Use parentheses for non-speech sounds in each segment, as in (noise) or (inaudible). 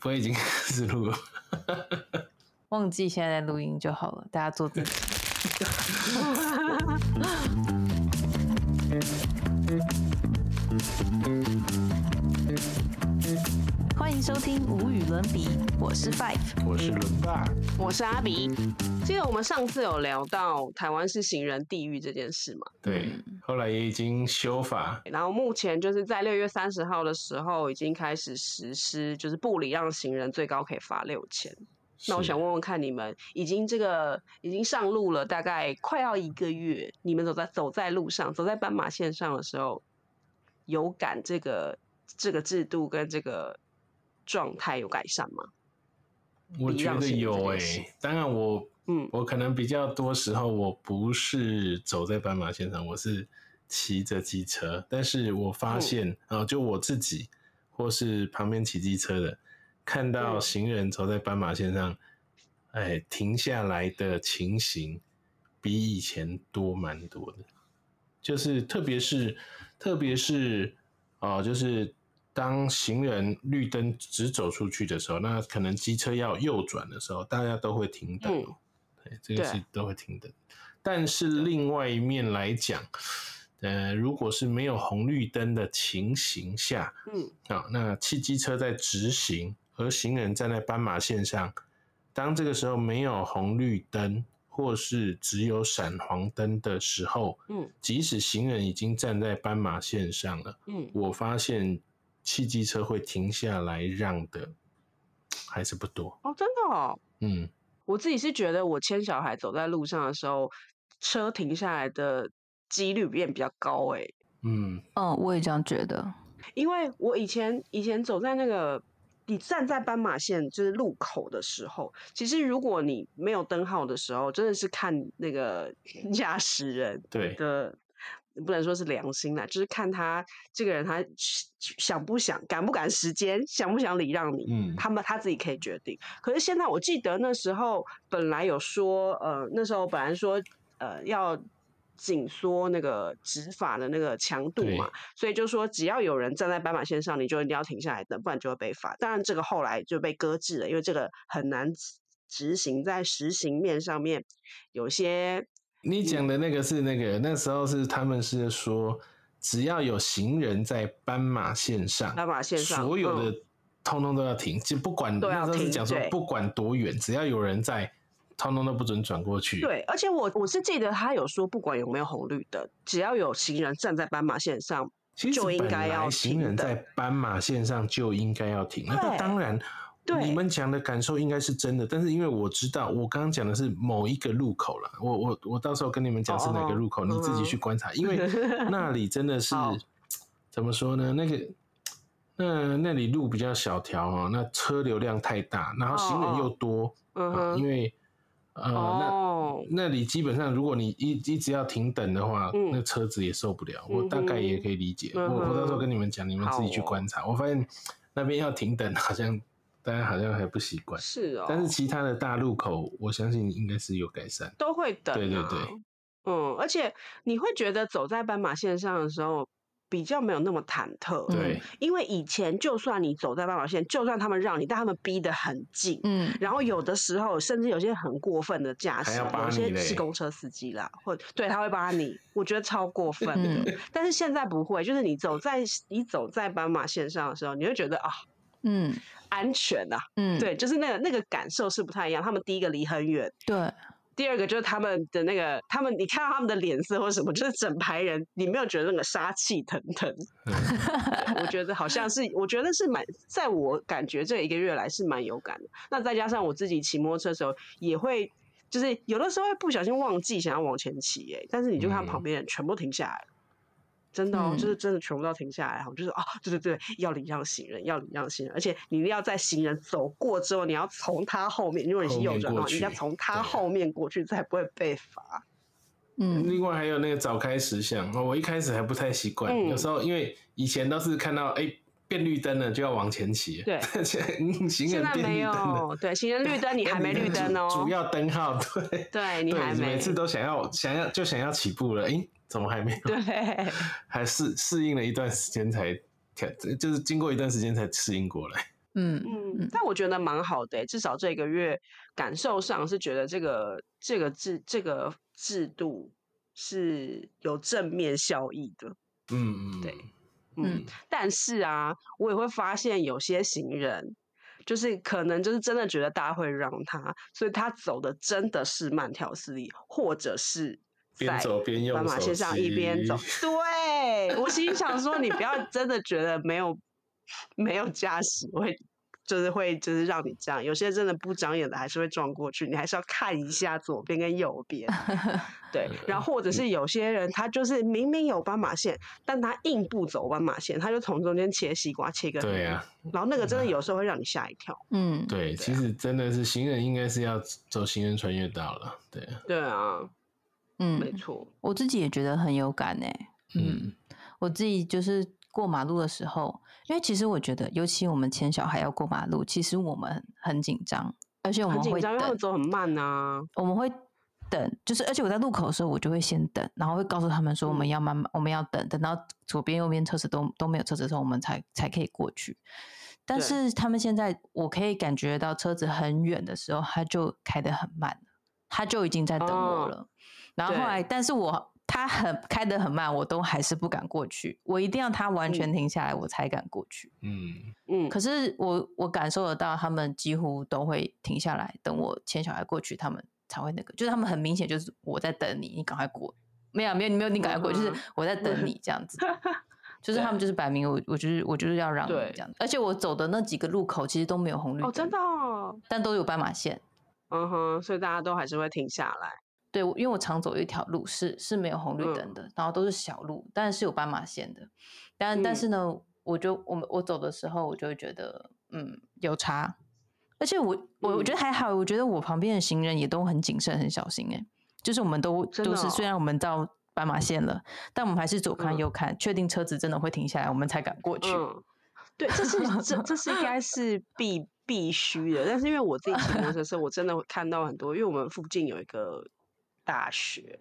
不会已经 (laughs) 开始录了？忘记现在在录音就好了，大家做自己。(laughs) 欢迎收听无与伦比，我是 Five。我是伦爸，我是阿比。记得我们上次有聊到台湾是行人地狱这件事嘛？对，后来也已经修法，然后目前就是在六月三十号的时候已经开始实施，就是不礼让行人最高可以罚六千。那我想问问看，你们已经这个已经上路了，大概快要一个月，你们走在走在路上，走在斑马线上的时候，有感这个这个制度跟这个状态有改善吗？我觉得有诶、当然我嗯，我可能比较多时候我不是走在斑马线上，我是骑着机车，但是我发现，呃，就我自己或是旁边骑机车的，看到嗯。行人走在斑马线上，哎，停下来的情形比以前多蛮多的，就是特别是特别是哦、就是当行人绿灯直走出去的时候，那可能机车要右转的时候，大家都会停等。嗯。对，这个是都会停等。但是另外一面来讲，呃，如果是没有红绿灯的情形下，嗯，啊，那汽机车在直行，而行人站在斑马线上，当这个时候没有红绿灯，或是只有闪黄灯的时候，嗯，即使行人已经站在斑马线上了，嗯，我发现汽机车会停下来让的还是不多，哦，真的哦。嗯，我自己是觉得，我牵小孩走在路上的时候，车停下来的几率变比较高哎、嗯，嗯，我也这样觉得。因为我以前以前走在那个你站在斑马线就是路口的时候，其实如果你没有灯号的时候，真的是看那个驾驶人对，的。不能说是良心啦，就是看他这个人，他想不想、赶不赶时间、想不想礼让你，嗯他们他自己可以决定。可是现在我记得那时候本来有说，呃，那时候本来说，呃，要紧缩那个执法的那个强度嘛，所以就说只要有人站在斑马线上，你就一定要停下来等，不然就会被罚。当然，这个后来就被搁置了，因为这个很难执执行，在实行面上面有些你讲的那个是那个那时候是他们是说，只要有行人在斑马线上，斑马线上所有的嗯通通都要停，就不管那时候是讲说不管多远，只要有人在，通通都不准转过去。，对，而且我我是记得他有说，不管有没有红绿灯，只要有行人站在斑马线上，其实就应该要行人在斑马线上就应该要停。那当然。对。你们讲的感受应该是真的，但是因为我知道，我刚刚讲的是某一个路口了，我我我到时候跟你们讲是哪个路口，哦你自己去观察，因为那里真的是 (tsk) 怎么说呢？那个那那里路比较小条哦，那车流量太大，然后行人又多，嗯因为呃，哦，那那里基本上，如果你一一直要停等的话，嗯。那车子也受不了。我大概也可以理解。嗯我我到时候跟你们讲，你们自己去观察。我发现那边要停等，好像大家好像还不习惯。是哦，但是其他的大路口，我相信应该是有改善。都会等、啊，对对对，嗯，而且你会觉得走在斑马线上的时候。比较没有那么忐忑，对，因为以前就算你走在斑马线，就算他们让你，但他们逼得很近，嗯，然后有的时候甚至有些很过分的驾驶，有些是公车司机啦，或对他会扒你，我觉得超过分的。嗯但是现在不会，就是你走在你走在斑马线上的时候，你会觉得啊嗯安全啊，嗯，对，就是那个那个感受是不太一样。他们第一个离很远，对，第二个就是他们的那个，他们你看到他们的脸色或什么，就是整排人，你没有觉得那个杀气腾腾？(laughs) 对我觉得好像是，我觉得是蛮，在我感觉这一个月来是蛮有感的。那再加上我自己骑摩托车的时候，也会就是有的时候会不小心忘记想要往前骑，哎，但是你就看嗯旁边人全部停下来了。真的哦，嗯就是真的全部都停下来，就是啊，对对对，要礼让行人，要礼让行人，而且你一定要在行人走过之后，你要从他后面，如果你是右转的话，后面过去你要从他后面过去，才不会被罚。嗯另外还有那个早开十项，哦我一开始还不太习惯，嗯有时候因为以前都是看到哎、变绿灯了就要往前骑，对 (laughs) 现在嗯行人变现在没绿灯了，有，对，行人绿灯你 (laughs) 还没绿灯哦，主主要灯号对。对你还，没每次都想要想要就想要起步了，诶，怎么还没有？对，(laughs) 还适适应了一段时间才调，就是经过一段时间才适应过来。(laughs) 嗯嗯，但我觉得蛮好的、至少这个月感受上是觉得这个这个制这个制度是有正面效益的。嗯嗯，对嗯嗯，但是啊，我也会发现有些行人，就是可能就是真的觉得大家会让他，所以他走的真的是慢条斯理，或者是边走边用斑马线上一边走机。(laughs) 对我心想说，你不要真的觉得没有没有驾驶会。就是会，就是让你这样。有些真的不长眼的，还是会撞过去。你还是要看一下左边跟右边，(laughs) 对。然后或者是有些人，他就是明明有斑马线，但他硬不走斑马线，他就从中间切西瓜，切个对啊，然后那个真的有时候会让你吓一跳。嗯，对，其实真的是行人应该是要走行人穿越道了，对啊，对啊，嗯，没错。我自己也觉得很有感呢、嗯嗯，我自己就是过马路的时候，因为其实我觉得，尤其我们牵小孩要过马路，其实我们很紧张，而且我们会等，走很慢啊、我们会等，就是而且我在路口的时候，我就会先等，然后会告诉他们说我们嗯要慢慢，我们要等，等到左边右边车子都都没有车子的时候，我们才才可以过去。但是他们现在，我可以感觉到车子很远的时候，他就开得很慢了，他就已经在等我哦了。然后后来，但是我他很开得很慢，我都还是不敢过去，我一定要他完全嗯停下来，我才敢过去。嗯，嗯，可是我我感受得到，他们几乎都会停下来，等我牵小孩过去，他们才会那个，就是他们很明显就是我在等你，你赶快过。没有没有你没有你赶快过，就是我在等你这样子。(laughs) 就是他们就是摆明我我就是我就是要让你对这样，而且我走的那几个路口其实都没有红绿灯，哦，真的、哦，但都有斑马线。嗯哼，所以大家都还是会停下来。对，因为我常走一条路是是没有红绿嗯。灯的，然后都是小路，但是有斑马线的。但、但嗯。是呢，我就我们我走的时候，我就会觉得嗯有差，而且我我我觉得还好，我觉得我旁边的行人也都很谨慎很小心哎、就是我们都都是虽然我们到斑马线了，但我们还是左看嗯。右看，确定车子真的会停下来，我们才敢过去。嗯，对，这是这这是应该是必必须的。但是因为我自己骑摩托车我真的会看到很多，因为我们附近有一个大学，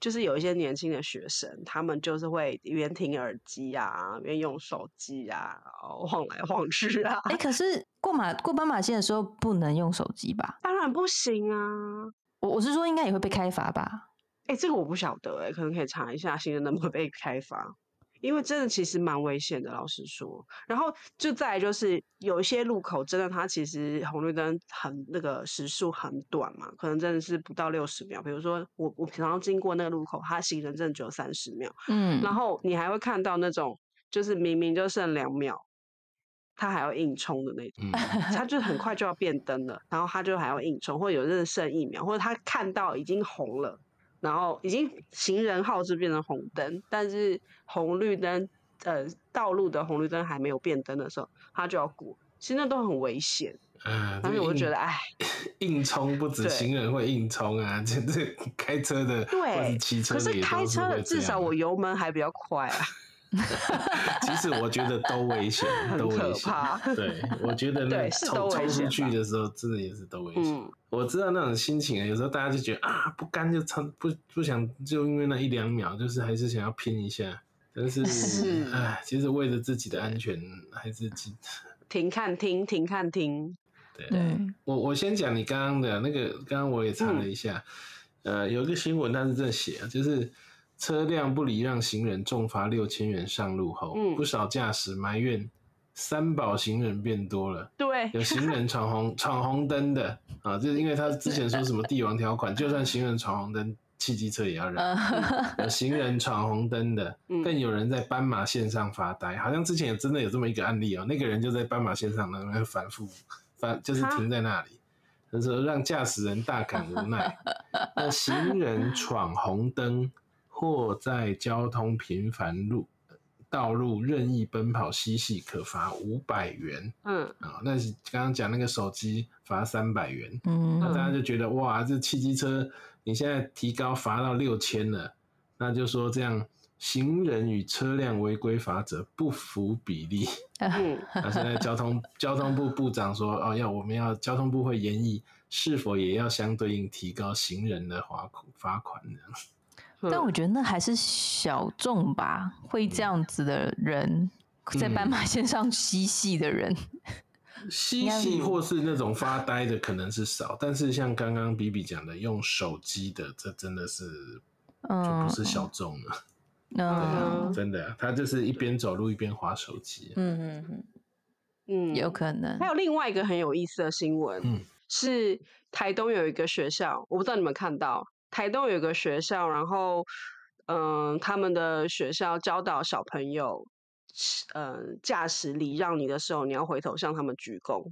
就是有一些年轻的学生，他们就是会一边听耳机啊，一边用手机啊，然后晃来晃去啊。哎、可是过马过斑马线的时候不能用手机吧？当然不行啊！我我是说应该也会被开罚吧？哎、这个我不晓得哎、可能可以查一下行人能不能被开罚，因为真的其实蛮危险的，老实说。然后就再来就是有一些路口真的它其实红绿灯很那个时速很短嘛，可能真的是不到六十秒。比如说我我平常经过那个路口，它行人真的只有三十秒，嗯，然后你还会看到那种就是明明就剩两秒，他还要硬冲的那种。嗯，他就很快就要变灯了，然后他就还要硬冲，或者有的人剩一秒，或者他看到已经红了，然后已经行人号是变成红灯，但是红绿灯呃道路的红绿灯还没有变灯的时候，他就要过，其实那都很危险。嗯，但是我就觉得，哎，哎，硬冲不止行人会硬冲啊，这这开车的或对骑车可是开车的至少我油门还比较快啊，其实我觉得都危险，(laughs) 都危险。对，我觉得那冲冲出去的时候，真的也是都危险。嗯，我知道那种心情啊，有时候大家就觉得啊，不甘就冲，不不想就因为那一两秒，就是还是想要拼一下。但是，是哎，其实为了自己的安全，还是记停看听，停看听，对。嗯我我先讲你刚刚的那个，刚刚我也查了一下，呃，有一个新闻它是这样写啊，就是车辆不礼让行人重罚六千元上路后，嗯不少驾驶埋怨三宝行人变多了。对，有行人闯红 (laughs) 闯红灯的啊，就是因为他之前说什么帝王条款，(laughs) 就算行人闯红灯，汽机车也要让。行人闯红灯的，嗯更有人在斑马线上发呆，好像之前也真的有这么一个案例哦，那个人就在斑马线上那边反复反，就是停在那里，他说让驾驶人大感无奈。(laughs) 那行人闯红灯或在交通频繁路道路任意奔跑嬉戏，可罚五百元。嗯，啊、那是刚刚讲那个手机罚三百元，嗯，那大家就觉得哇，这汽机车你现在提高罚到六千了，那就说这样行人与车辆违规罚则不符比例。(laughs) 嗯，那现在交通交通部部长说，哦，要我们要交通部会研议是否也要相对应提高行人的罚款罚款这样。嗯但我觉得那还是小众吧，会这样子的人，在斑马线上嬉戏的人，(laughs) 嬉戏或是那种发呆的可能是少，但是像刚刚比比讲的，用手机的，这真的是就不是小众了。对啊，嗯真的啊，他就是一边走路一边划手机。嗯嗯嗯，嗯，有可能还。有另外一个很有意思的新闻，嗯是台东有一个学校，我不知道你们看到，台东有一个学校，然后嗯、他们的学校教导小朋友，嗯、驾驶礼让你的时候，你要回头向他们鞠躬。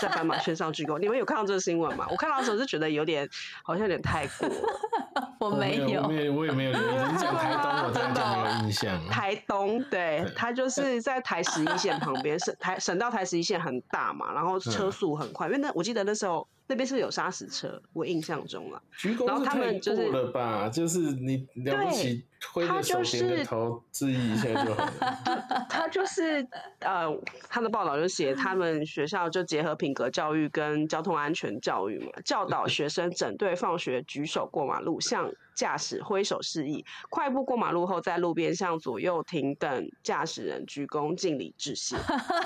在斑马线上鞠躬，你们有看到这个新闻吗？我看到的时候就觉得有点，好像有点太过。(laughs) 我没有，我，也没有留意。你讲台东，我真的没有印象。台东，对对，它就是在台十一线旁边，省台省道台十一线很大嘛，然后车嗯速很快，因为那我记得那时候那边是有砂石车，我印象中了。鞠然后他们就是过了吧？就是你了不起，挥着手头致意一下就好了。(laughs) 他就是呃，他的报道就写他们学校就结合品格教育跟交通安全教育嘛，教导学生整队放学举手过马路，向驾驶挥手示意，快步过马路后在路边向左右停等驾驶人鞠躬敬礼致谢。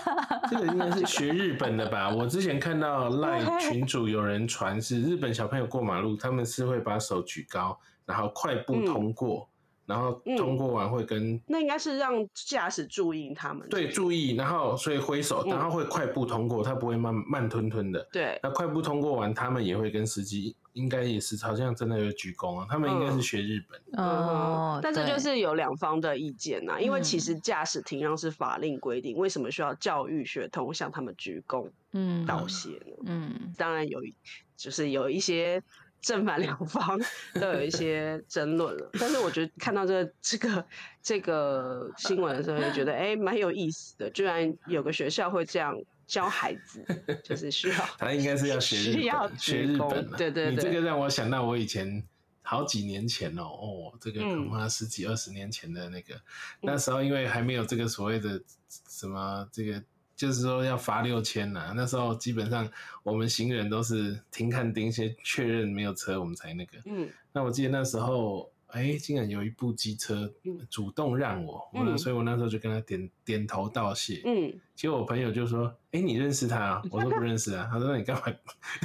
(laughs) 这个应该是学日本的吧？我之前看到 (laughs) 赖群主有人传是日本小朋友过马路，他们是会把手举高，然后快步嗯通过，然后通过完会跟那应该是让驾驶注意他们。对注意，然后所以挥手，嗯然后会快步通过，他不会慢慢吞吞的。对，那快步通过完，他们也会跟司机，应该也是好像真的有鞠躬啊，他们应该是学日本。哦，但这就是有两方的意见呐、因为其嗯实驾驶停让是法令规定，为什么需要教育学童向他们鞠躬嗯道谢呢？嗯当然有一，就是有一些正反两方 (laughs) 都有一些争论了。但是我觉得看到这个这个这个新闻的时候，就觉得哎，蛮、有意思的。居然有个学校会这样教孩子，就是需要 (laughs) 他应该是要学日需要，学日本啊。对对对你这个让我想到我以前好几年前哦，哦，这个嗯恐怕十几二十年前的那个，那时候因为还没有这个所谓的什么这个。就是说要罚六千呐，那时候基本上我们行人都是停看盯先确认没有车，我们才那个。嗯那我记得那时候，哎、竟然有一部机车嗯主动让我，嗯所以我那时候就跟他点点头道谢。嗯，结果我朋友就说：“哎、你认识他、啊？”我说：“不认识啊。”他说：“那你干嘛？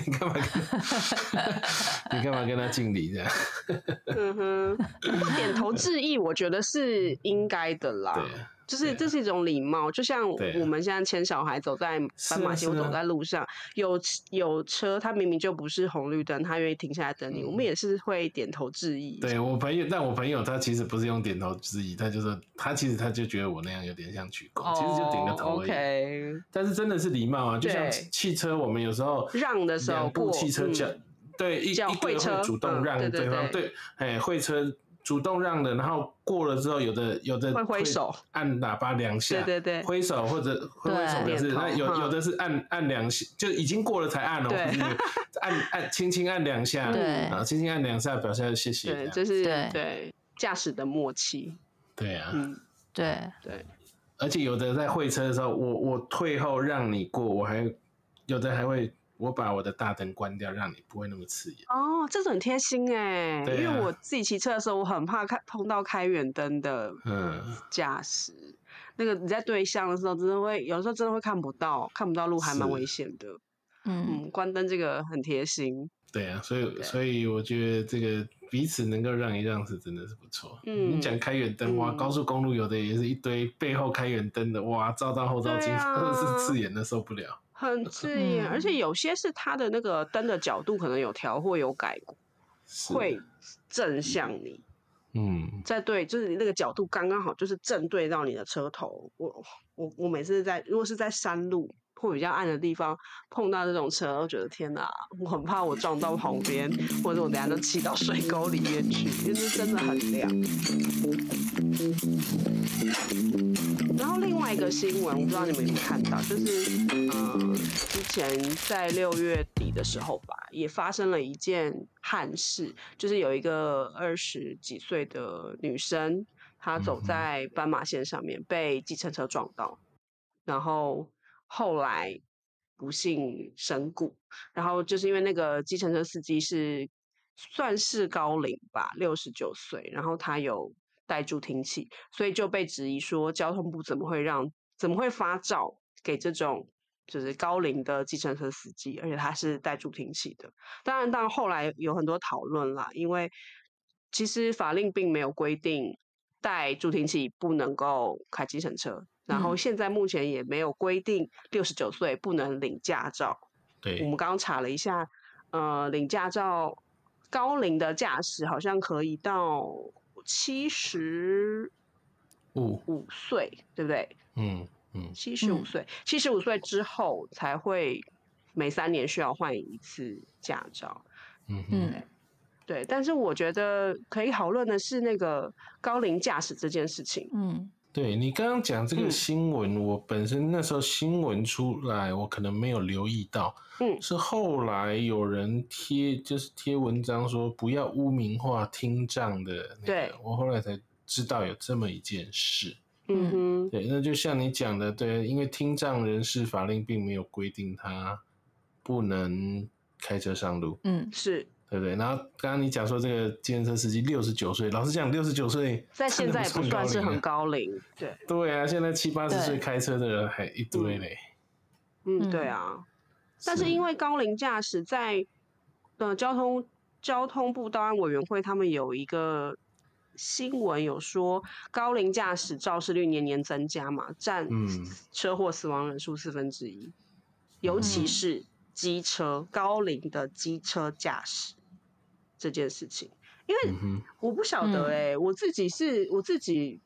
你干嘛跟他？(laughs) 你干嘛跟他敬礼这样嗯哼，不点头致意，我觉得是应该的？”啦。对啊，就是这是一种礼貌，就像我们现在牵小孩走在斑马线，或走在路上，有有车，他明明就不是红绿灯，他愿意停下来等你，我们也是会点头致意。嗯对我朋友，但我朋友他其实不是用点头致意，他就是他其实他就觉得我那样有点像鞠躬，其实就顶个头而已。但是真的是礼貌啊，就像汽车，我们有时候让的时候两部汽车叫、对一一个会叫会车主动嗯让对对方，对。对，哎，会车主动让的，然后过了之后，有的有的会挥手，按喇叭两下，对对对。挥手或者挥挥手表示，那有嗯。有的是按按两下，就已经过了才按哦，对。不是 (laughs) 按按轻轻按两下，对。啊，轻轻按两下表示谢谢，对，这样这是对。对驾驶的默契。对啊，嗯，对，对，而且有的在会车的时候，我我退后让你过，我还有的还会我把我的大灯关掉，让你不会那么刺眼。哦，这种很贴心哎，因为我自己骑车的时候，我很怕看碰到开远灯的嗯，驾驶。那个你在对向的时候，真的会有时候真的会看不到，看不到路还蛮危险的。嗯嗯，关灯这个很贴心。对啊，所以所以我觉得这个彼此能够让一让是真的是不错。嗯你讲开远灯哇，嗯高速公路有的也是一堆背后开远灯的，哇，照到后照镜真的是刺眼的受不了。很刺眼，而且嗯有些是它的那个灯的角度可能有调或有改过，会正向你，嗯，在对，就是你那个角度刚刚好，就是正对到你的车头。我我我每次在如果是在山路或比较暗的地方碰到这种车，我觉得天哪，我很怕我撞到旁边，或者我等下都骑到水沟里面去，因为这真的很亮。然后另外一个新闻，我不知道你们有没有看到，就是呃，之前在六月底的时候吧，也发生了一件憾事，就是有一个二十几岁的女生，她走在斑马线上面被计程车撞到，然后后来不幸身故，然后就是因为那个计程车司机是算是高龄吧，六十九岁，然后他有带助听器，所以就被质疑说交通部怎么会让怎么会发照给这种就是高龄的计程车司机，而且他是带助听器的。当然，当然后来有很多讨论啦，因为其实法令并没有规定带助听器不能够开计程车，然后嗯现在目前也没有规定六十九岁不能领驾照。对我对们刚刚查了一下，呃，领驾照高龄的驾驶好像可以到七十五，五岁，对不对？嗯嗯七十五嗯岁，七十五岁之后才会每三年需要换一次驾照。嗯哼嗯对，但是我觉得可以讨论的是那个高龄驾驶这件事情。嗯对你刚刚讲这个嗯。新闻，我本身那时候新闻出来，我可能没有留意到，嗯。是后来有人贴，就是贴文章说不要污名化听障的那对，我后来才知道有这么一件事。嗯。哼，对，那就像你讲的，对，因为听障人士法令并没有规定他不能开车上路，嗯，是对不对？然后刚刚你讲说这个计程车司机六十九岁，老实讲，六十九岁在现在也不算是很高龄。对，对啊，现在七八十岁开车的人还一堆嘞。嗯，嗯。对啊。但是因为高龄驾驶在呃交通交通部道安委员会他们有一个新闻有说，高龄驾驶肇事率年年增加嘛，占嗯。车祸死亡人数四分之一，尤其嗯。是机车高龄的机车驾驶这件事情，因为我不晓得嗯哎、我自己是我自己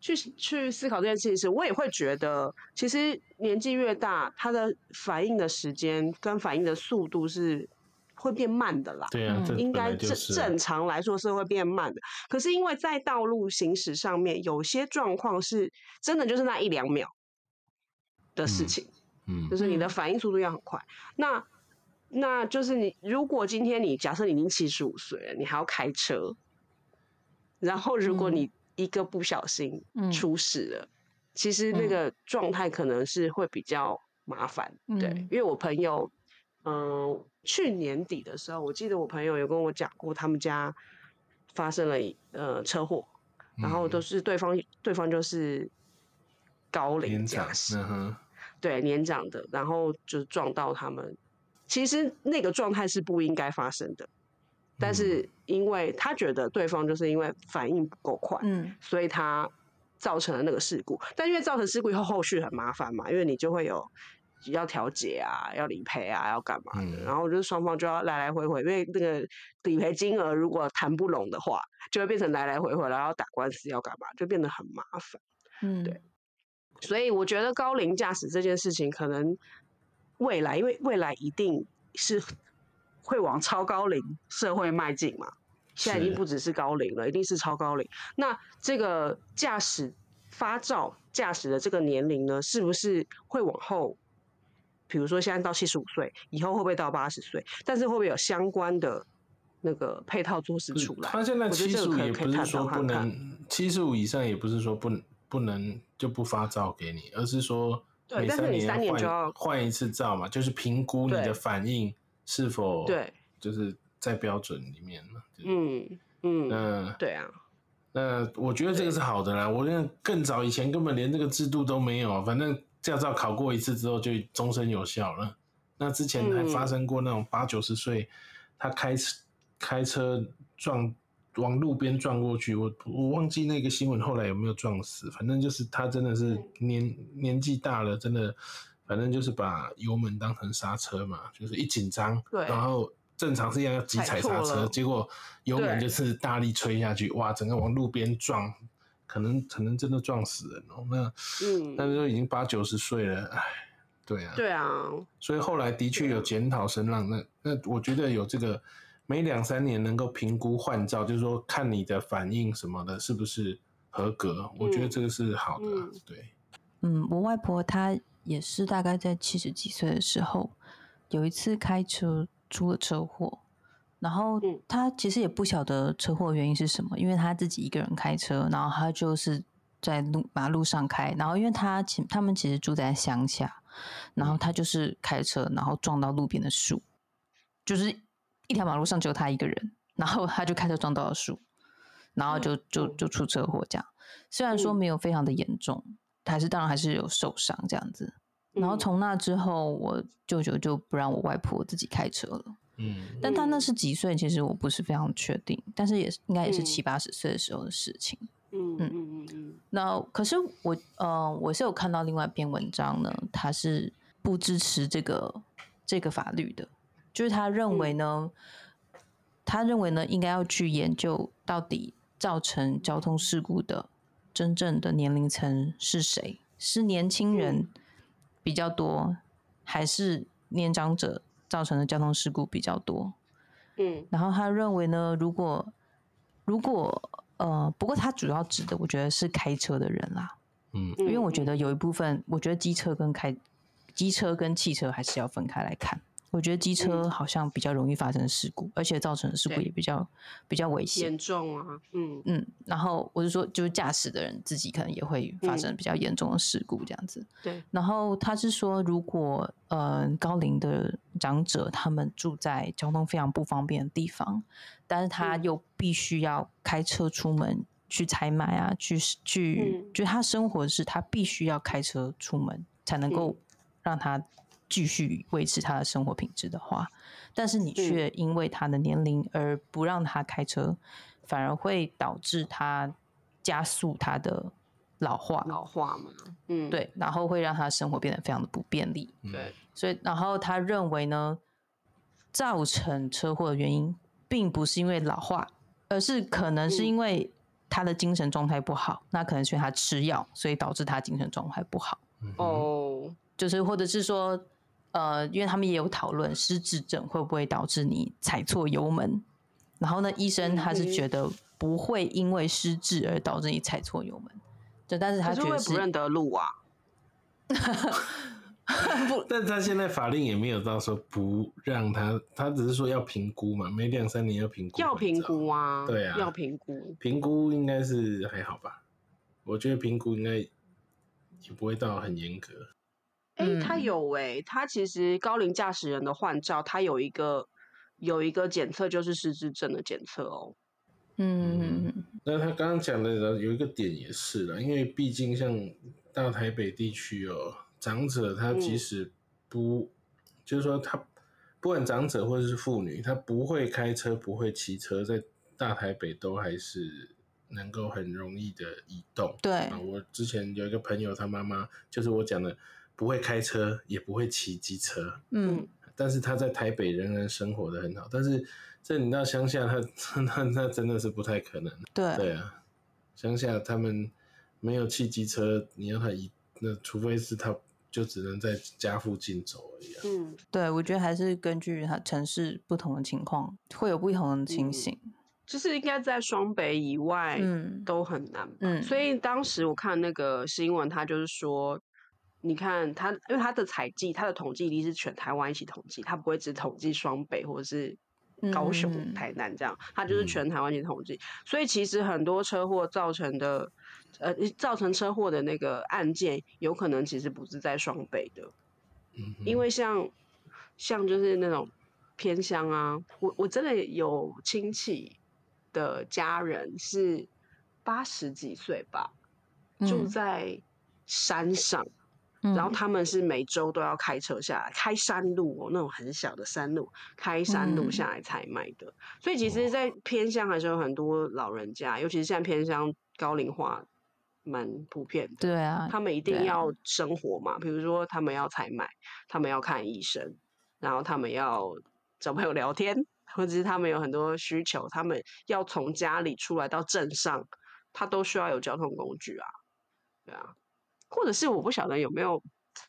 去去思考这件事情时，我也会觉得，其实年纪越大，他的反应的时间跟反应的速度是会变慢的啦。对啊，应该正正常来说是会变慢的，可是因为在道路行驶上面，有些状况是真的就是那一两秒的事嗯情，嗯就是你的嗯反应速度要很快。那那就是你，如果今天你假设你已经七十五岁了，你还要开车，然后如果嗯你一个不小心嗯出事了，其实那嗯个状态可能是会比较麻烦。对，嗯因为我朋友，嗯、去年底的时候，我记得我朋友有跟我讲过，他们家发生了呃车祸，然后都嗯是对方对方就是高龄年长驾，驶，嗯哼，对年长的，然后就撞到他们。其实那个状态是不应该发生的，但嗯是因为他觉得对方就是因为反应不够快，嗯所以他造成了那个事故。但因为造成事故以后，后续很麻烦嘛，因为你就会有要调解啊、要理赔啊、要干嘛的，嗯然后就是双方就要来来回回，因为那个理赔金额如果谈不拢的话，就会变成来来回回，然后打官司要干嘛，就变得很麻烦。嗯，对所以我觉得高龄驾驶这件事情，可能未来，因为未来一定是 (laughs) 会往超高龄社会迈进嘛。现在已经不只是高龄了，一定是超高龄。那这个驾驶发照驾驶的这个年龄呢，是不是会往后？比如说现在到七十五岁，以后会不会到八十岁？但是会不会有相关的那个配套措施出来？他现在七十五也不是说不能，七十五以上也不是说不能不能就不发照给你，而是说每对但是你年换三年就要换一次照嘛，就是评估你的反应是否对，就是在标准里面嘛。就是嗯嗯，那对啊，那我觉得这个是好的啦。我那更早以前根本连这个制度都没有，反正驾照考过一次之后就终身有效了。那之前还发嗯生过那种八九十岁，他开车开车撞往路边撞过去，我我忘记那个新闻后来有没有撞死，反正就是他真的是嗯年年纪大了，真的反正就是把油门当成刹车嘛，就是一紧张，对然后正常是要要急踩刹车，结果油门就是大力吹下去，哇，整个往路边撞，可能可能真的撞死人哦。那嗯那时候已经八九十岁了，唉，对啊，对啊，所以后来的确有检讨声浪，那那我觉得有这个每两三年能够评估换照，就是说看你的反应什么的是不是合格，我觉得这个是好的啊，嗯。对，嗯，我外婆她也是大概在七十几岁的时候，有一次开车出了车祸，然后嗯。她其实也不晓得车祸原因是什么，因为她自己一个人开车，然后她就是在路马路上开，然后因为她其他们其实住在乡下，然后她就是开车，然后撞到路边的树，就是一条马路上只有他一个人，然后他就开车撞到了树，然后就就嗯就出车祸这样。虽然说嗯没有非常的严重，还是当然还是有受伤这样子。然后从那之后，我舅舅就不让我外婆自己开车了。嗯，但他那是几岁？其实我不是非常确定，但是也是应该也是嗯七八十岁的时候的事情。嗯嗯嗯嗯那可是我呃，我是有看到另外一篇文章呢，他是不支持这个这个法律的，就是他认为呢，他认为呢，应该要去研究到底造成交通事故的真正的年龄层是谁，是年轻人比较多，还是年长者造成的交通事故比较多？嗯然后他认为呢，如果如果呃，不过他主要指的，我觉得是开车的人啦，嗯嗯，因为我觉得有一部分，我觉得机车跟开机车跟汽车还是要分开来看。我觉得机车好像比较容易发生事故，而且造成的事故也比较比较危险。严重啊，嗯。嗯，然后我就说，就是驾驶的人自己可能也会发生比较严重的事故这样子。对，然后他是说，如果呃高龄的长者他们住在交通非常不方便的地方，但是他嗯。又必须要开车出门去采买啊，去去，嗯。就他生活是他必须要开车出门才能够让他继续维持他的生活品质的话，但是你却因为他的年龄而不让他开车，反而会导致他加速他的老化。老化嘛，嗯，对，然后会让他生活变得非常的不便利。对，所以，然后他认为呢，造成车祸的原因并不是因为老化，而是可能是嗯因为他的精神状态不好，那可能是因为他吃药，所以导致他精神状态不好。嗯，哦，就是或者是说，呃，因为他们也有讨论失智症会不会导致你踩错油门，然后呢，医生他是嗯觉得不会因为失智而导致你踩错油门，对，但是他可是觉得是会不认得路啊，(laughs) 不但他现在法令也没有到说不让他，他只是说要评估嘛，每两三年要评估，要评估，啊，对啊要评估，评估应该是还好吧？我觉得评估应该也不会到很严格。哎、嗯他有哎、他其实高龄驾驶人的换照，他有一个有一个检测，就是失智症的检测哦。嗯，那他刚刚讲的有一个点也是了，因为毕竟像大台北地区哦，长者他即嗯使不，就是说他不管长者或者是妇女，他不会开车、不会骑车，在大台北都还是能够很容易的移动。对啊，我之前有一个朋友，他妈妈就是我讲的，不会开车，也不会骑机车，嗯，但是他在台北仍然生活的很好。但是这你到乡下他，他 (laughs) 那真的是不太可能。对，对啊，乡下他们没有汽机车，你让他一，那除非是他就只能在家附近走而已啊。嗯，对，我觉得还是根据他城市不同的情况，会有不同的情嗯形。就是应该在双北以外嗯都很难吧。嗯所以当时我看那个新闻，他就是说。你看他，因为他的采计，他的统计一定是全台湾一起统计，他不会只统计双北或者是高雄、嗯。台南这样，他就是嗯。全台湾一起统计。所以其实很多车祸造成的，呃，造成车祸的那个案件，有可能其实不是在双北的，嗯，因为像像就是那种偏乡啊，我我真的有亲戚的家人是八十几岁吧，住嗯。在山上，嗯然后他们是每周都要开车下来，开山路哦，那种很小的山路，开山路嗯下来采买的。所以其实，在偏乡还是有很多老人家，尤其是现在偏乡高龄化蛮普遍的。对啊，他们一定要生活嘛，比如说他们要采买，他们要看医生，然后他们要找朋友聊天，或者是他们有很多需求，他们要从家里出来到镇上，他都需要有交通工具啊，对啊，或者是我不晓得有没有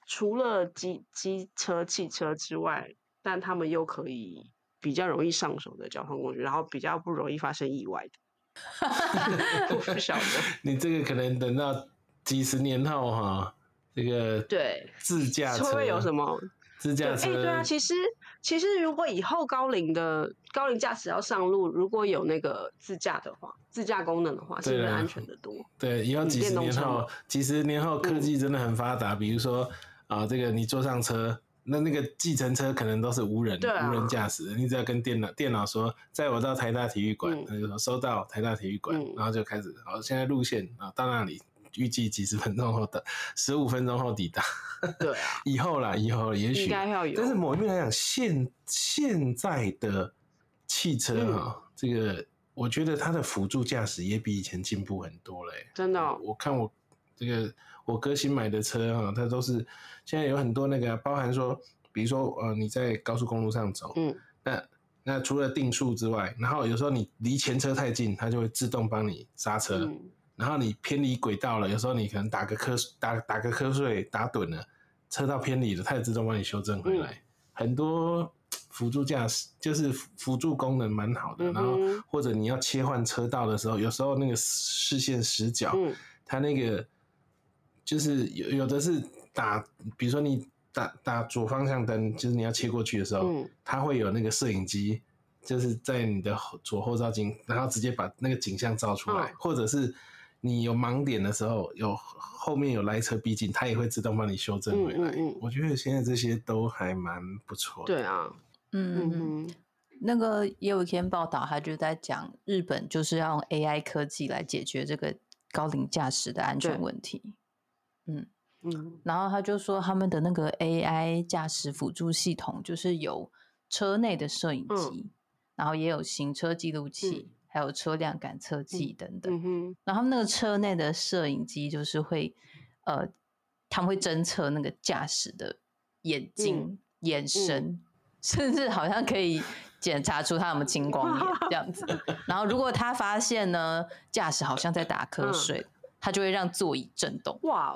除了机机车、汽车之外，但他们又可以比较容易上手的交通工具，然后比较不容易发生意外的。(laughs) 我不晓得，(laughs) 你这个可能等到几十年后哈，这个对，自驾车会有什么？自驾车？对啊，其实其实如果以后高龄的高龄驾驶要上路，如果有那个自驾的话，自驾功能的话，是不是安全的多？(laughs) 对，以后嗯几十年后，几十年后科嗯技真的很发达，比如说啊，这个你坐上车。那那个计程车可能都是无人、无人驾驶的，你只要跟电脑电脑说载我到台大体育馆嗯，那就说收到台大体育馆，嗯然后就开始好，现在路线啊到那里预计几十分钟后的十五分钟后抵达。对啊，(laughs) 以后啦，以后也许。应该要有。但是某一面来讲，现现在的汽车哈、这个我觉得它的辅助驾驶也比以前进步很多嘞、欸。真的哦。我看我这个我哥新买的车哈，它都是现在有很多那个包含说，比如说呃你在高速公路上走，嗯。那那除了定速之外，然后有时候你离前车太近，它就会自动帮你刹车。嗯然后你偏离轨道了，有时候你可能打个瞌打打个瞌睡打盹了，车道偏离了，它也自动帮你修正回来。嗯。很多辅助驾驶就是辅辅助功能蛮好的，嗯然后或者你要切换车道的时候，有时候那个视线死角，嗯它那个就是有有的是打，比如说你打打左方向灯，就是你要切过去的时候，嗯。它会有那个摄影机，就是在你的左后照镜，然后直接把那个景象照出来，嗯或者是你有盲点的时候，有后面有来车逼近，它也会自动帮你修正回来。嗯嗯嗯我觉得现在这些都还蛮不错的。对啊，嗯那个也有一篇报道，他就在讲日本就是要用 AI 科技来解决这个高龄驾驶的安全问题。嗯，嗯然后他就说他们的那个 AI 驾驶辅助系统，就是有车内的摄影机，然后也有行车记录器，还有车辆感测器等等。然后那个车内的摄影机就是会，呃，他们会侦测那个驾驶的眼睛、眼神，甚至好像可以检查出他有没有青光眼 (laughs) 这样子。然后如果他发现呢，驾驶好像在打瞌嗯睡，他就会让座椅震动。哇哦，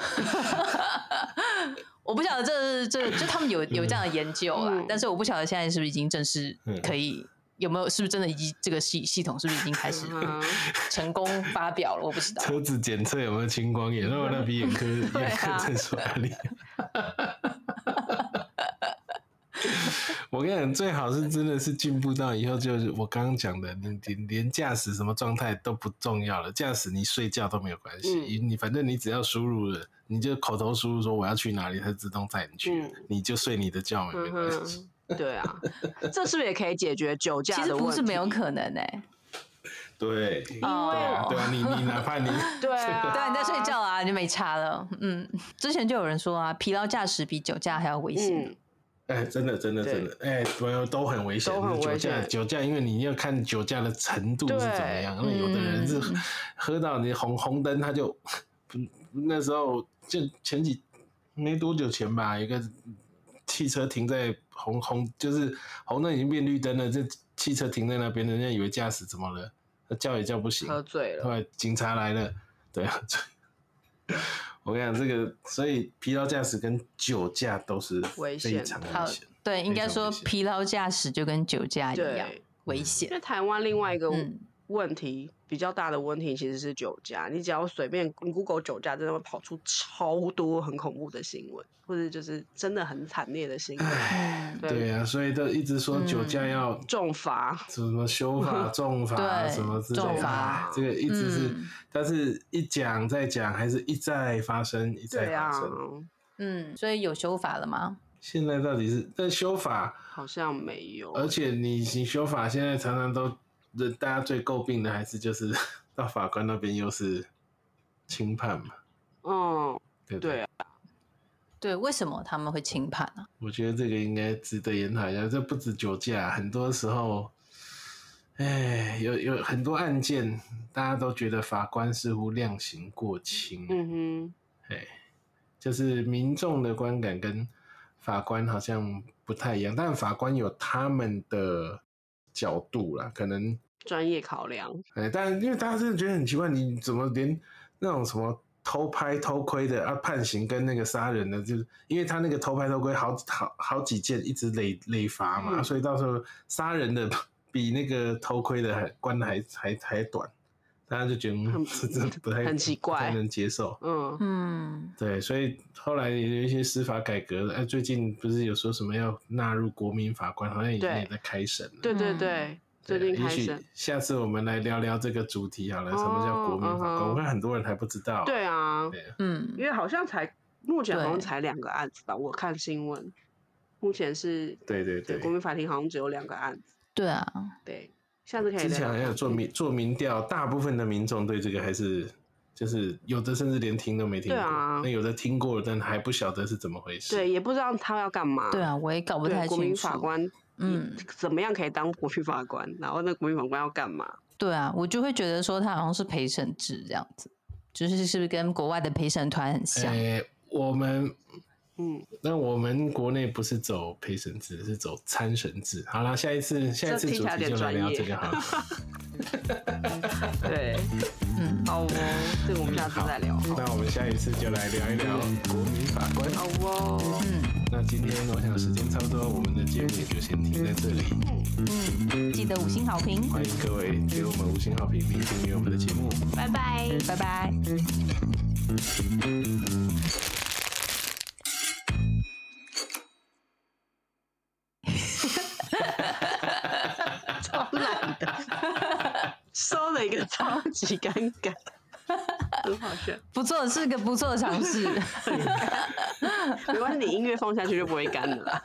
(laughs) 我不晓得这这就他们有有这样的研究啦，嗯但是我不晓得现在是不是已经正式嗯可以。有没有？是不是真的已经这个系系统是不是已经开始嗯 (laughs) 成功发表了？我不知道。车子检测有没有青光眼，那我那比眼科 (laughs) 眼科诊所还厉害。(laughs) 我跟你讲，最好是真的是进步到以后，就是我刚刚讲的，你连连驾驶什么状态都不重要了，驾驶你睡觉都没有关系，嗯你反正你只要输入了，你就口头输入说我要去哪里，它自动载你去，嗯你就睡你的觉也没嗯关系。哼，对啊，这是不是也可以解决酒驾其实的问题？不是没有可能哎、对，对哦啊，对啊，你你哪怕你 (laughs) 对啊，对啊，你在睡觉啊，你就没差了。嗯，之前就有人说啊，疲劳驾驶比酒驾还要危险。嗯，哎，真的，真的，真的，哎，对，都很危险。都很危酒驾，酒驾，因为你要看酒驾的程度是怎么样。那有的人是嗯喝到你红红灯，他就那时候就前几没多久前吧，有一个汽车停在红红，就是红灯已经变绿灯了，这汽车停在那边，人家以为驾驶怎么了，叫也叫不醒，喝醉了，后来警察来了，对啊，我跟你讲，这个所以疲劳驾驶跟酒驾都是危险非常好危险。对，应该说疲劳驾驶就跟酒驾一样危险。那台湾另外一个嗯问题、比较大的问题其实是酒驾，你只要随便你 Google 酒驾，真的会跑出超多很恐怖的新闻，或者就是真的很惨烈的新闻，嗯，对啊，所以都一直说酒驾要重罚。什么修法、(laughs) 重罚对什么之类的重罚哎，这个一直是嗯，但是一讲再讲，还是一再发生，一再发，生。嗯，所以有修法了吗？现在到底是在修法，好像没有。而且你你修法现在常常都，人大家最诟病的还是就是 (laughs) 到法官那边又是轻判嘛，嗯，对不对啊，对，为什么他们会轻判呢、我觉得这个应该值得研讨一下。这不止酒驾，很多时候，哎，有有很多案件，大家都觉得法官似乎量刑过轻，嗯哼哎，就是民众的观感跟法官好像不太一样，但法官有他们的角度啦，可能，专业考量。哎，但因为大家真的觉得很奇怪，你怎么连那种什么偷拍偷窥的啊判刑跟那个杀人的，就是因为他那个偷拍偷窥好好好几件一直累累罚嘛，嗯所以到时候杀人的 (laughs) 比那个偷窥的还关的还还还短，大家就觉得嗯很 (laughs) 这这不太很奇怪不太能接受。嗯，嗯，对，所以后来也有一些司法改革，哎，最近不是有说什么要纳入国民法官，好像已经也在开审了。对对嗯对，最对也许近开审。下次我们来聊聊这个主题好了，什么叫国民法官？我看很多人还不知道。对啊，对啊，嗯因为好像才目前好像才两个案子吧，我看新闻，目前是对对对对国民法庭好像只有两个案子。对啊，对，下次可以之前好像有做民做民调，大部分的民众对这个还是就是有的甚至连听都没听过，对啊那有的听过了，但还不晓得是怎么回事。对，也不知道他要干嘛。对啊，我也搞不对，太国民清楚。法官，嗯嗯，怎么样可以当国民法官？然后那国民法官要干嘛？对啊，我就会觉得说他好像是陪审制这样子，就是是不是跟国外的陪审团很像？诶、我们嗯，那我们国内不是走陪审制，是走参审制。好了，下一次下一次主题就来聊这个好了。(laughs) 对，嗯，好哦，这个我们下次再聊。那我们下一次就来聊一聊国民法官。好哦，嗯那今天我想时间差不多，我们的节目也就先停在这里。嗯，记得五星好评，欢迎各位给我们五星好评，并订阅我们的节目。拜拜。拜拜。超级尴尬，(laughs) 很好笑。不错，是个不错的尝试。(laughs) 没关系，你音乐放下去就不会干了啦。